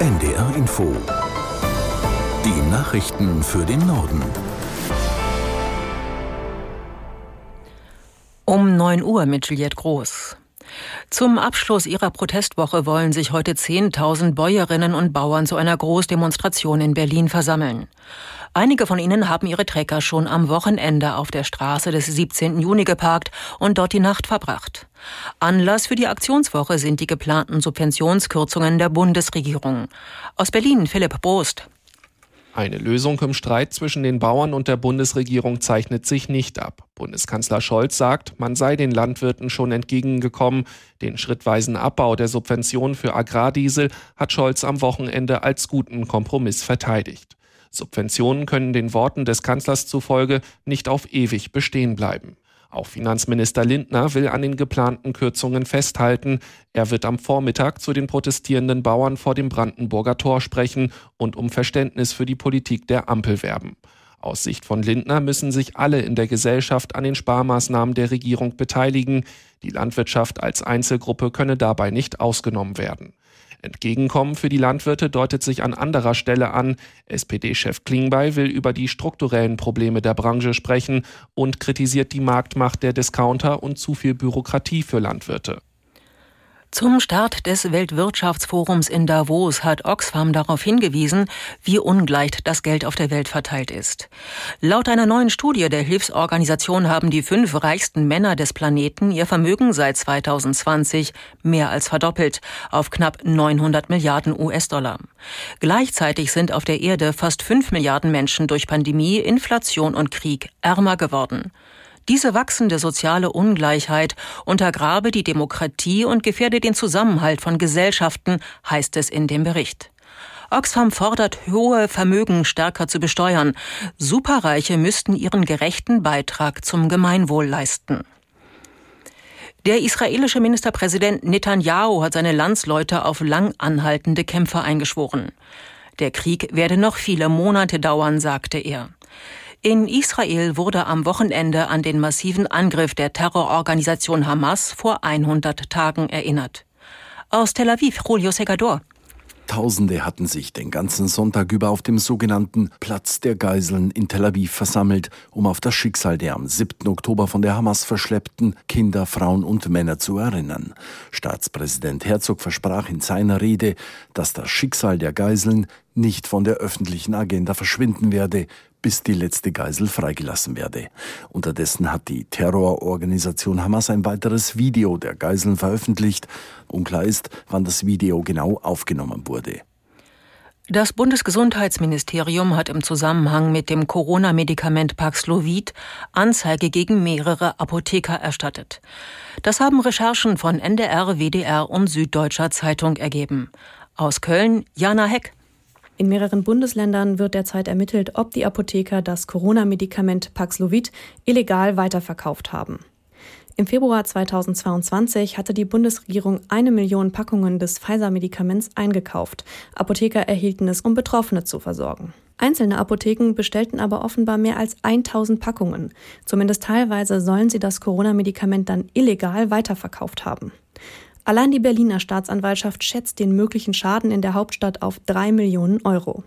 NDR Info. Die Nachrichten für den Norden. Um 9 Uhr mit Juliette Groß. Zum Abschluss ihrer Protestwoche wollen sich heute 10.000 Bäuerinnen und Bauern zu einer Großdemonstration in Berlin versammeln. Einige von ihnen haben ihre Trecker schon am Wochenende auf der Straße des 17. Juni geparkt und dort die Nacht verbracht. Anlass für die Aktionswoche sind die geplanten Subventionskürzungen der Bundesregierung. Aus Berlin Philipp Brost. Eine Lösung im Streit zwischen den Bauern und der Bundesregierung zeichnet sich nicht ab. Bundeskanzler Scholz sagt, man sei den Landwirten schon entgegengekommen. Den schrittweisen Abbau der Subventionen für Agrardiesel hat Scholz am Wochenende als guten Kompromiss verteidigt. Subventionen können den Worten des Kanzlers zufolge nicht auf ewig bestehen bleiben. Auch Finanzminister Lindner will an den geplanten Kürzungen festhalten. Er wird am Vormittag zu den protestierenden Bauern vor dem Brandenburger Tor sprechen und um Verständnis für die Politik der Ampel werben. Aus Sicht von Lindner müssen sich alle in der Gesellschaft an den Sparmaßnahmen der Regierung beteiligen. Die Landwirtschaft als Einzelgruppe könne dabei nicht ausgenommen werden. Entgegenkommen für die Landwirte deutet sich an anderer Stelle an. SPD-Chef Klingbeil will über die strukturellen Probleme der Branche sprechen und kritisiert die Marktmacht der Discounter und zu viel Bürokratie für Landwirte. Zum Start des Weltwirtschaftsforums in Davos hat Oxfam darauf hingewiesen, wie ungleich das Geld auf der Welt verteilt ist. Laut einer neuen Studie der Hilfsorganisation haben die fünf reichsten Männer des Planeten ihr Vermögen seit 2020 mehr als verdoppelt auf knapp 900 Milliarden US-Dollar. Gleichzeitig sind auf der Erde fast fünf Milliarden Menschen durch Pandemie, Inflation und Krieg ärmer geworden. Diese wachsende soziale Ungleichheit untergrabe die Demokratie und gefährde den Zusammenhalt von Gesellschaften, heißt es in dem Bericht. Oxfam fordert, hohe Vermögen stärker zu besteuern. Superreiche müssten ihren gerechten Beitrag zum Gemeinwohl leisten. Der israelische Ministerpräsident Netanyahu hat seine Landsleute auf lang anhaltende Kämpfe eingeschworen. Der Krieg werde noch viele Monate dauern, sagte er. In Israel wurde am Wochenende an den massiven Angriff der Terrororganisation Hamas vor 100 Tagen erinnert. Aus Tel Aviv, Julio Segador. Tausende hatten sich den ganzen Sonntag über auf dem sogenannten Platz der Geiseln in Tel Aviv versammelt, um auf das Schicksal der am 7. Oktober von der Hamas verschleppten Kinder, Frauen und Männer zu erinnern. Staatspräsident Herzog versprach in seiner Rede, dass das Schicksal der Geiseln nicht von der öffentlichen Agenda verschwinden werde, bis die letzte Geisel freigelassen werde. Unterdessen hat die Terrororganisation Hamas ein weiteres Video der Geiseln veröffentlicht. Unklar ist, wann das Video genau aufgenommen wurde. Das Bundesgesundheitsministerium hat im Zusammenhang mit dem Corona-Medikament Paxlovid Anzeige gegen mehrere Apotheker erstattet. Das haben Recherchen von NDR, WDR und Süddeutscher Zeitung ergeben. Aus Köln Jana Heck. In mehreren Bundesländern wird derzeit ermittelt, ob die Apotheker das Corona-Medikament Paxlovid illegal weiterverkauft haben. Im Februar 2022 hatte die Bundesregierung eine Million Packungen des Pfizer-Medikaments eingekauft. Apotheker erhielten es, um Betroffene zu versorgen. Einzelne Apotheken bestellten aber offenbar mehr als 1000 Packungen. Zumindest teilweise sollen sie das Corona-Medikament dann illegal weiterverkauft haben. Allein die Berliner Staatsanwaltschaft schätzt den möglichen Schaden in der Hauptstadt auf drei Millionen Euro.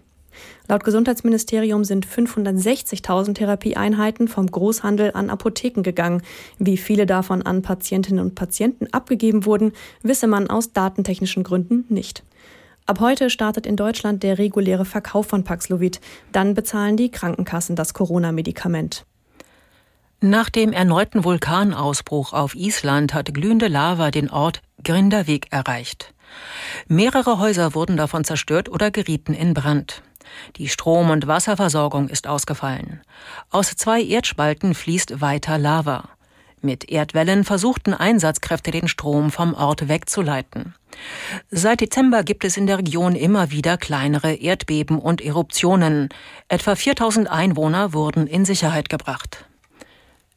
Laut Gesundheitsministerium sind 560.000 Therapieeinheiten vom Großhandel an Apotheken gegangen. Wie viele davon an Patientinnen und Patienten abgegeben wurden, wisse man aus datentechnischen Gründen nicht. Ab heute startet in Deutschland der reguläre Verkauf von Paxlovid. Dann bezahlen die Krankenkassen das Corona-Medikament. Nach dem erneuten Vulkanausbruch auf Island hat glühende Lava den Ort Grindavik erreicht. Mehrere Häuser wurden davon zerstört oder gerieten in Brand. Die Strom- und Wasserversorgung ist ausgefallen. Aus zwei Erdspalten fließt weiter Lava. Mit Erdwellen versuchten Einsatzkräfte den Strom vom Ort wegzuleiten. Seit Dezember gibt es in der Region immer wieder kleinere Erdbeben und Eruptionen. Etwa 4000 Einwohner wurden in Sicherheit gebracht.